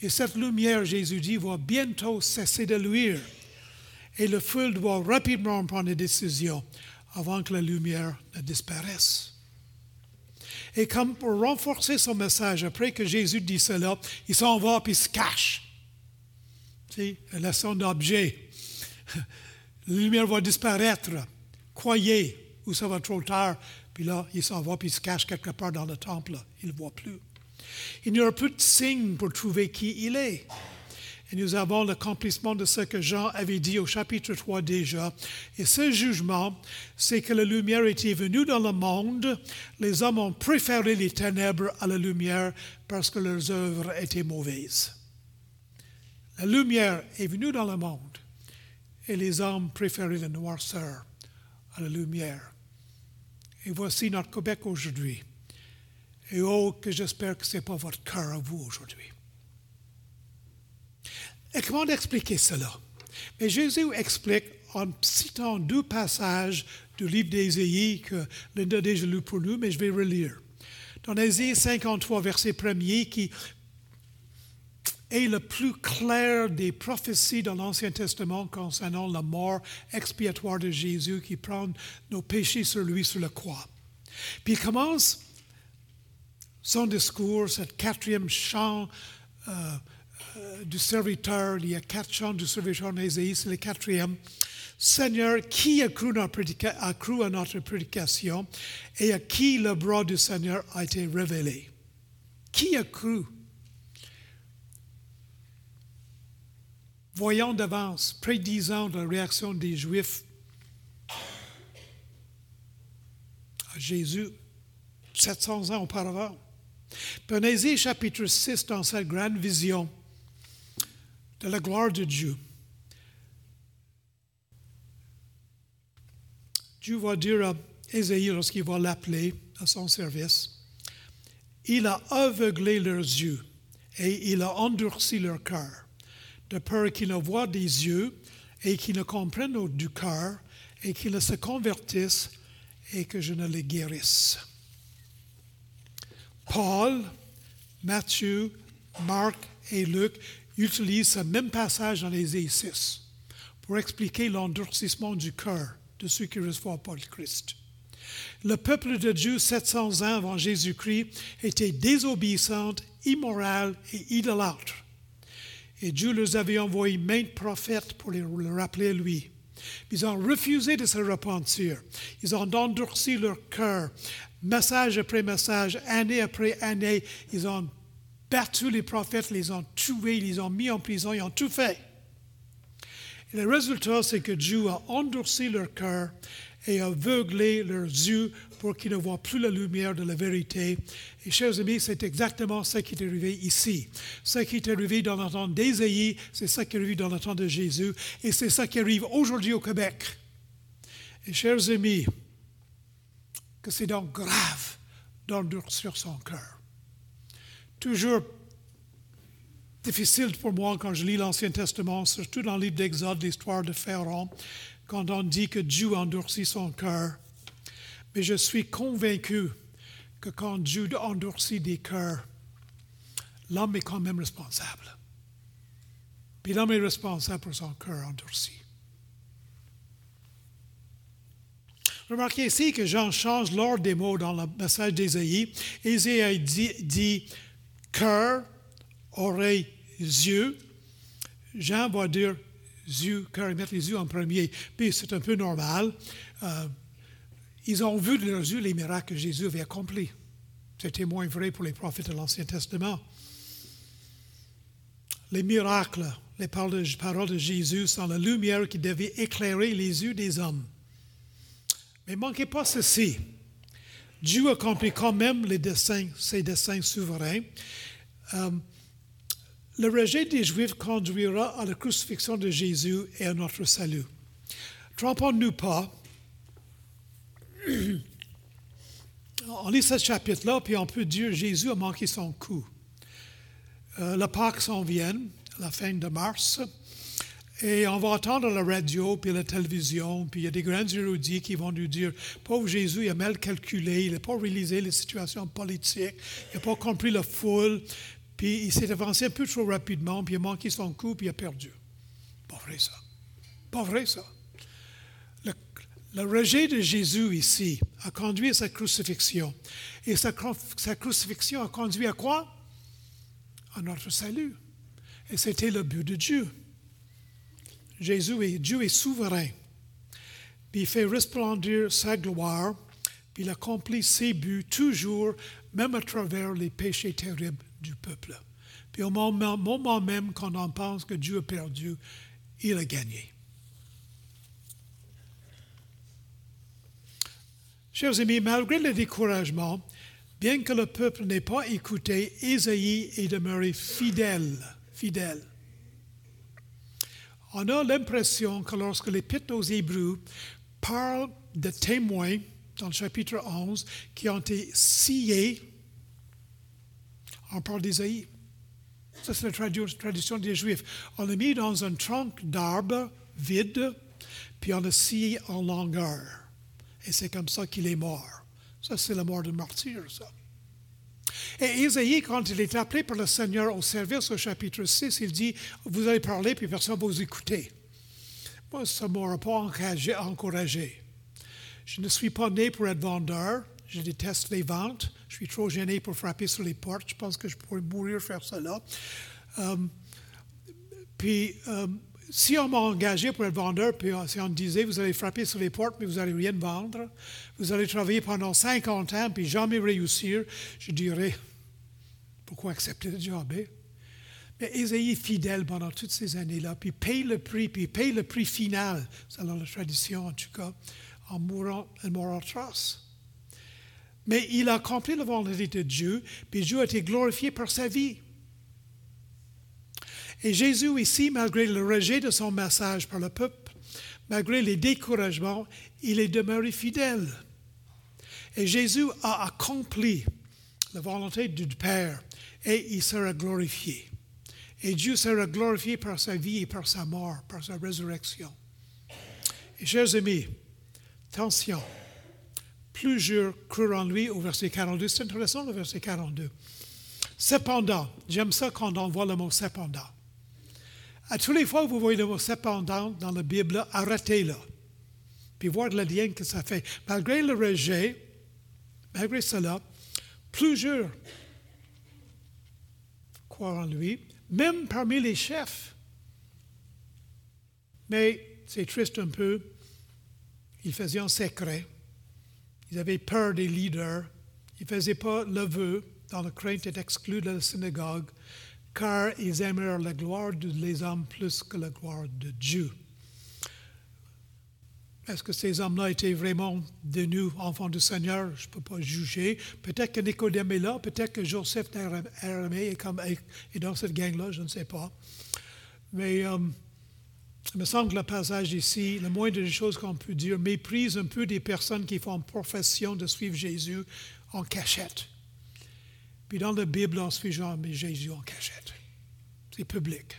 Et cette lumière, Jésus dit, va bientôt cesser de luire. Et la foule doit rapidement prendre des décisions avant que la lumière ne disparaisse. Et comme pour renforcer son message, après que Jésus dit cela, il s'en va puis il se cache. Sais, la son d'objet. La lumière va disparaître. Croyez, ou ça va trop tard? Puis là, il s'en va, puis il se cache quelque part dans le temple. Il ne voit plus. Il n'y aura plus de signe pour trouver qui il est. Et nous avons l'accomplissement de ce que Jean avait dit au chapitre 3 déjà. Et ce jugement, c'est que la lumière était venue dans le monde. Les hommes ont préféré les ténèbres à la lumière parce que leurs œuvres étaient mauvaises. La lumière est venue dans le monde et les hommes préféraient la noirceur à la lumière. Et voici notre Québec aujourd'hui. Et oh, que j'espère que ce n'est pas votre cœur à vous aujourd'hui. Et comment expliquer cela? Mais Jésus explique en citant deux passages du livre d'Ésaïe que Linda a déjà lu pour nous, mais je vais relire. Dans Ésaïe 53, verset 1er, qui est le plus clair des prophéties dans l'Ancien Testament concernant la mort expiatoire de Jésus qui prend nos péchés sur lui sur la croix. Puis commence son discours, ce quatrième chant euh, euh, du serviteur, il y a quatre chants du serviteur d'Ésaïe, c'est le quatrième. Seigneur, qui a cru, a cru à notre prédication et à qui le bras du Seigneur a été révélé? Qui a cru? Voyons d'avance, prédisant la réaction des Juifs à Jésus 700 ans auparavant. Prenez chapitre 6 dans cette grande vision de la gloire de Dieu. Dieu va dire à Ésaïe lorsqu'il va l'appeler à son service, il a aveuglé leurs yeux et il a endurci leur cœur, de peur qu'ils ne voient des yeux et qu'ils ne comprennent du cœur et qu'ils ne se convertissent et que je ne les guérisse. Paul, Matthieu, Marc et Luc utilisent ce même passage dans les 6 pour expliquer l'endurcissement du cœur de ceux qui reçoivent pas le Christ. Le peuple de Dieu, 700 ans avant Jésus-Christ, était désobéissant, immoral et idolâtre. Et Dieu leur avait envoyé maintes prophètes pour les rappeler à lui. Ils ont refusé de se repentir. Ils ont endurci leur cœur message après message, année après année, ils ont battu les prophètes, les ont tués, les ont mis en prison, ils ont tout fait. Et le résultat, c'est que Dieu a endurci leur cœur et aveuglé leurs yeux pour qu'ils ne voient plus la lumière de la vérité. Et chers amis, c'est exactement ce qui est arrivé ici. Ce qui est arrivé dans le temps d'Ésaïe, c'est ce qui est arrivé dans le de Jésus, et c'est ce qui arrive aujourd'hui au Québec. Et chers amis, que c'est donc grave d'endurcir son cœur. Toujours difficile pour moi quand je lis l'Ancien Testament, surtout dans le livre d'Exode, l'histoire de Pharaon, quand on dit que Dieu endurcit son cœur. Mais je suis convaincu que quand Dieu endurcit des cœurs, l'homme est quand même responsable. Puis l'homme est responsable pour son cœur endurci. Remarquez ici que Jean change l'ordre des mots dans le message d'Ésaïe. Ésaïe dit, dit cœur, oreille, yeux. Jean va dire yeux, cœur, et mettre les yeux en premier. Puis c'est un peu normal. Euh, ils ont vu de leurs yeux les miracles que Jésus avait accomplis. C'était moins vrai pour les prophètes de l'Ancien Testament. Les miracles, les paroles de Jésus sont la lumière qui devait éclairer les yeux des hommes. Mais manquez pas ceci. Dieu accomplit quand même les desseins, ses desseins souverains. Euh, le rejet des Juifs conduira à la crucifixion de Jésus et à notre salut. Trompons-nous pas. On lit ce chapitre-là, puis on peut dire Jésus a manqué son coup. Euh, la Pâques s'en vient, la fin de mars. Et on va entendre la radio, puis la télévision, puis il y a des grands érudits qui vont nous dire Pauvre Jésus, il a mal calculé, il n'a pas réalisé les situations politiques, il n'a pas compris la foule, puis il s'est avancé un peu trop rapidement, puis il a manqué son coup, puis il a perdu. Pas vrai ça. Pas vrai ça. Le, le rejet de Jésus ici a conduit à sa crucifixion. Et sa, sa crucifixion a conduit à quoi? À notre salut. Et c'était le but de Dieu. Jésus est, Dieu est souverain. Puis il fait resplendir sa gloire, puis il accomplit ses buts toujours, même à travers les péchés terribles du peuple. Puis au moment, même qu'on en pense que Dieu a perdu, il a gagné. Chers amis, malgré le découragement, bien que le peuple n'ait pas écouté, Isaïe est demeuré fidèle, fidèle. On a l'impression que lorsque l'Épître aux Hébreux parle de témoins, dans le chapitre 11, qui ont été sciés, on parle d'Isaïe. Ça, c'est la tradition des Juifs. On l'a mis dans un tronc d'arbre vide, puis on l'a scié en longueur. Et c'est comme ça qu'il est mort. Ça, c'est la mort de martyr, ça. Et Isaïe, quand il est appelé par le Seigneur au service au chapitre 6, il dit, vous allez parler, puis personne ne va vous écouter. Moi, ça ne m'aura pas encouragé. Je ne suis pas né pour être vendeur. Je déteste les ventes. Je suis trop gêné pour frapper sur les portes. Je pense que je pourrais mourir faire cela. Euh, puis, euh, si on m'a engagé pour être vendeur, puis si on me disait, vous allez frapper sur les portes, mais vous n'allez rien vendre, vous allez travailler pendant 50 ans, puis jamais réussir, je dirais, pourquoi accepter le job? Hein? Mais est fidèle pendant toutes ces années-là, puis paye le prix, puis paye le prix final, selon la tradition en tout cas, en mourant un mort atroce. Mais il a accompli la volonté de Dieu, puis Dieu a été glorifié par sa vie. Et Jésus ici, malgré le rejet de son message par le peuple, malgré les découragements, il est demeuré fidèle. Et Jésus a accompli la volonté du Père et il sera glorifié. Et Dieu sera glorifié par sa vie et par sa mort, par sa résurrection. Et chers amis, attention, plus je crois en lui au verset 42, c'est intéressant le verset 42. Cependant, j'aime ça quand on voit le mot cependant. À tous les fois que vous voyez le mot cependant dans la Bible, arrêtez-le. Puis voir le lien que ça fait. Malgré le rejet, malgré cela, plusieurs croient en lui, même parmi les chefs. Mais c'est triste un peu, ils faisaient en secret. Ils avaient peur des leaders. Ils ne faisaient pas le vœu dans la crainte d'être exclus de la synagogue, car ils aimèrent la gloire des hommes plus que la gloire de Dieu. Est-ce que ces hommes-là étaient vraiment de nous, enfants du Seigneur? Je ne peux pas juger. Peut-être que Nicodème est là, peut-être que Joseph d'Aramée est, dans cette gang-là, je ne sais pas. Mais euh, il me semble que le passage ici, le moindre des choses qu'on peut dire, méprise un peu des personnes qui font profession de suivre Jésus en cachette. Puis dans la Bible, on suit Jésus en cachette. C'est public.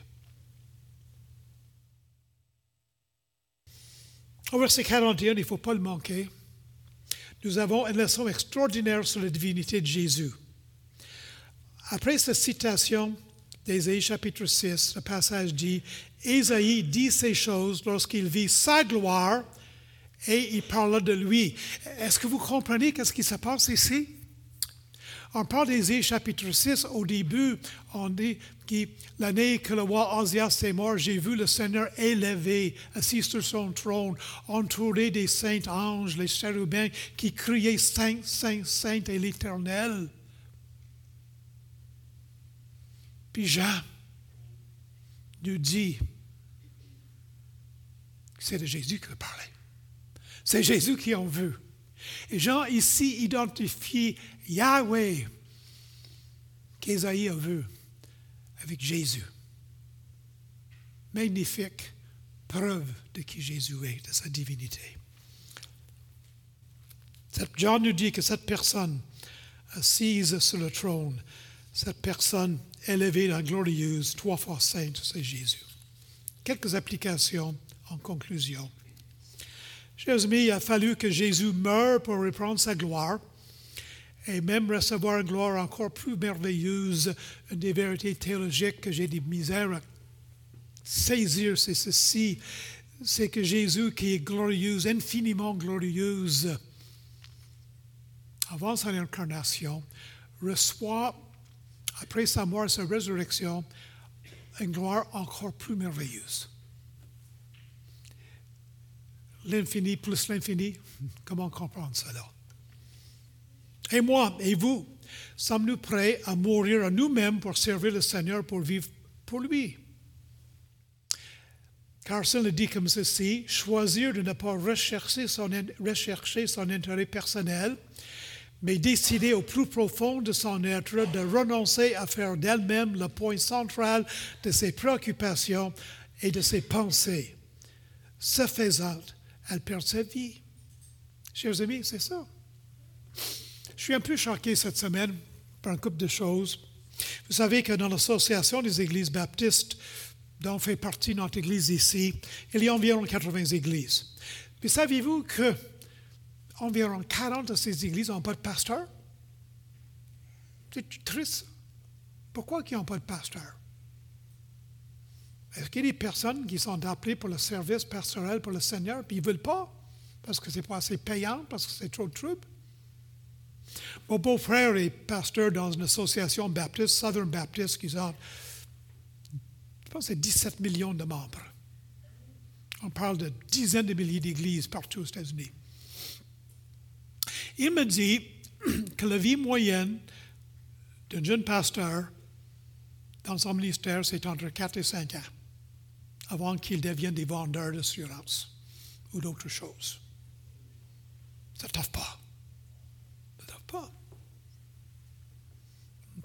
Au verset 41, il ne faut pas le manquer, nous avons une leçon extraordinaire sur la divinité de Jésus. Après cette citation d'Ésaïe chapitre 6, le passage dit Ésaïe dit ces choses lorsqu'il vit sa gloire et il parle de lui. Est-ce que vous comprenez qu'est-ce qui se passe ici? On parle d'Ésaïe chapitre 6, au début, on dit que l'année que le roi Osias est mort, j'ai vu le Seigneur élevé, assis sur son trône, entouré des saints anges, les chérubins, qui criaient Saint, Saint, Saint et l'Éternel. Puis Jean nous dit, c'est de Jésus qui parlait. C'est Jésus qui en veut. Et Jean ici identifie Yahweh qu'Ésaïe a vu avec Jésus. Magnifique preuve de qui Jésus est, de sa divinité. Jean nous dit que cette personne assise sur le trône, cette personne élevée dans glorieuse, trois fois sainte, c'est Jésus. Quelques applications en conclusion. Chers amis, il a fallu que Jésus meure pour reprendre sa gloire et même recevoir une gloire encore plus merveilleuse, des vérités théologiques que j'ai des misères saisir, c'est ceci, c'est que Jésus qui est glorieuse, infiniment glorieuse, avant son incarnation, reçoit, après sa mort sa résurrection, une gloire encore plus merveilleuse l'infini plus l'infini. Comment comprendre cela? Et moi et vous, Sommes-nous prêts à mourir à nous-mêmes pour servir le Seigneur, pour vivre pour lui? Carson le dit comme ceci, choisir de ne pas rechercher son intérêt personnel, mais décider au plus profond de son être de renoncer à faire d'elle-même le point central de ses préoccupations et de ses pensées. Ce faisant, elle perd sa vie. Chers amis, c'est ça. Je suis un peu choqué cette semaine par un couple de choses. Vous savez que dans l'Association des Églises baptistes, dont fait partie notre Église ici, il y a environ 80 églises. Mais saviez-vous que environ 40 de ces églises n'ont pas de pasteur? C'est triste. Pourquoi ils n'ont pas de pasteur? Est-ce qu'il y a des personnes qui sont appelées pour le service pastoral pour le Seigneur, puis ils ne veulent pas, parce que ce n'est pas assez payant, parce que c'est trop de troubles? Mon beau-frère est pasteur dans une association baptiste, Southern Baptist, qui a, je pense, c'est 17 millions de membres. On parle de dizaines de milliers d'églises partout aux États-Unis. Il me dit que la vie moyenne d'un jeune pasteur dans son ministère, c'est entre 4 et 5 ans, avant qu'il devienne des vendeurs d'assurance ou d'autres choses. Ça ne pas. Ça ne pas.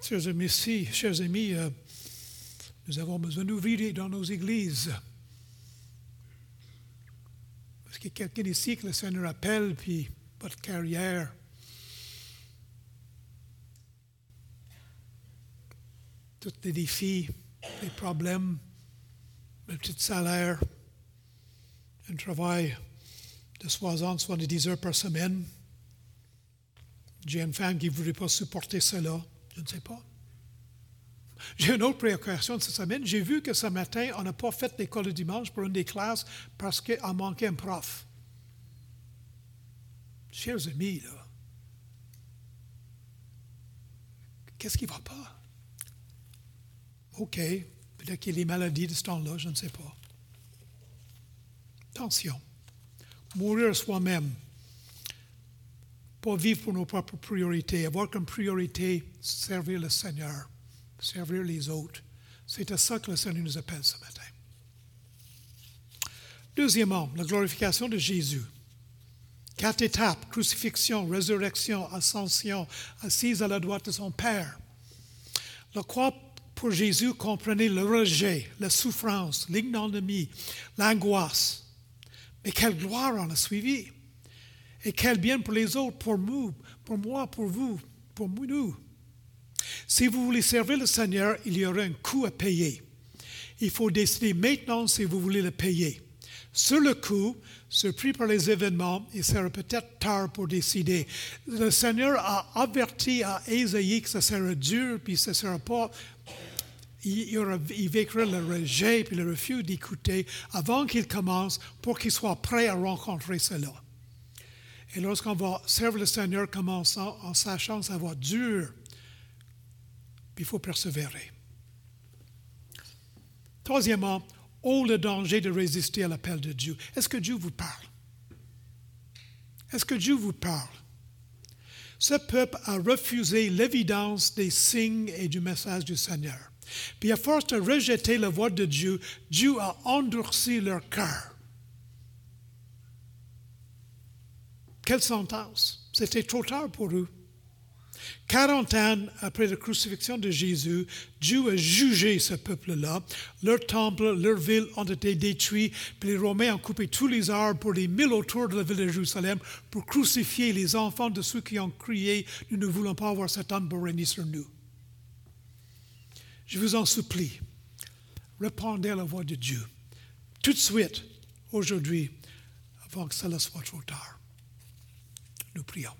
Chers amis, chers amis, euh, nous avons besoin d'ouvrir dans nos églises. Parce qu'il y a quelqu'un ici que le Seigneur appelle, puis votre carrière. Tous les défis, les problèmes, le petit salaire, un travail de 60, 70 heures par semaine. J'ai une femme qui ne voudrait pas supporter cela. Je ne sais pas. J'ai une autre préoccupation de cette semaine. J'ai vu que ce matin, on n'a pas fait l'école de dimanche pour une des classes parce qu'il manquait un prof. Chers amis, là, qu'est-ce qui ne va pas? OK, peut-être qu'il y a des maladies de ce temps-là, je ne sais pas. Attention, mourir soi-même, pas vivre pour nos propres priorités, avoir comme priorité servir le Seigneur, servir les autres. C'est à ça que le Seigneur nous appelle ce matin. Deuxièmement, la glorification de Jésus. Quatre étapes, crucifixion, résurrection, ascension, assise à la droite de son Père. La croix pour Jésus comprenait le rejet, la souffrance, l'ignominie, l'angoisse. Mais quelle gloire en a suivi. Et quel bien pour les autres, pour nous, pour moi, pour vous, pour nous. Si vous voulez servir le Seigneur, il y aura un coût à payer. Il faut décider maintenant si vous voulez le payer. Sur le coup, surpris par les événements, il sera peut-être tard pour décider. Le Seigneur a averti à Ésaïe que ce sera dur, puis ce ne sera pas. Il, il vécra le rejet puis le refus d'écouter avant qu'il commence pour qu'il soit prêt à rencontrer cela. Et lorsqu'on va servir le Seigneur commençant en sachant que ça va dur, il faut persévérer. Troisièmement, Oh, le danger de résister à l'appel de Dieu. Est-ce que Dieu vous parle? Est-ce que Dieu vous parle? Ce peuple a refusé l'évidence des signes et du message du Seigneur. Puis à force de rejeter la voix de Dieu, Dieu a endurci leur cœur. Quelle sentence! C'était trop tard pour eux. 40 ans après la crucifixion de Jésus, Dieu a jugé ce peuple-là. Leur temple, leur ville ont été détruits, puis les Romains ont coupé tous les arbres pour les mille autour de la ville de Jérusalem pour crucifier les enfants de ceux qui ont crié Nous ne voulons pas avoir cet homme pour régner sur nous. Je vous en supplie, répondez à la voix de Dieu tout de suite, aujourd'hui, avant que cela soit trop tard. Nous prions.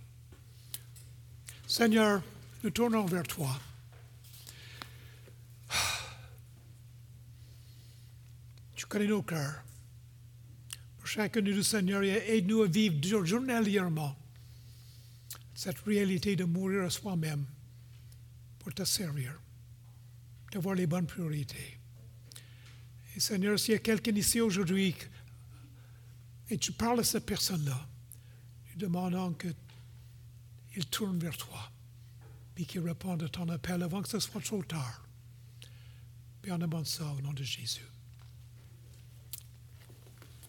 Seigneur, nous tournons vers toi. Tu connais nos cœurs. Pour chacun de nous, Seigneur, aide-nous à vivre journalièrement cette réalité de mourir à soi-même pour te servir, d'avoir les bonnes priorités. Et Seigneur, s'il y a quelqu'un ici aujourd'hui et tu parles à cette personne-là, nous demandons que il tourne vers toi. puis qu'il réponde à ton appel avant que ce soit trop tard. Puis on demande ça au nom de Jésus.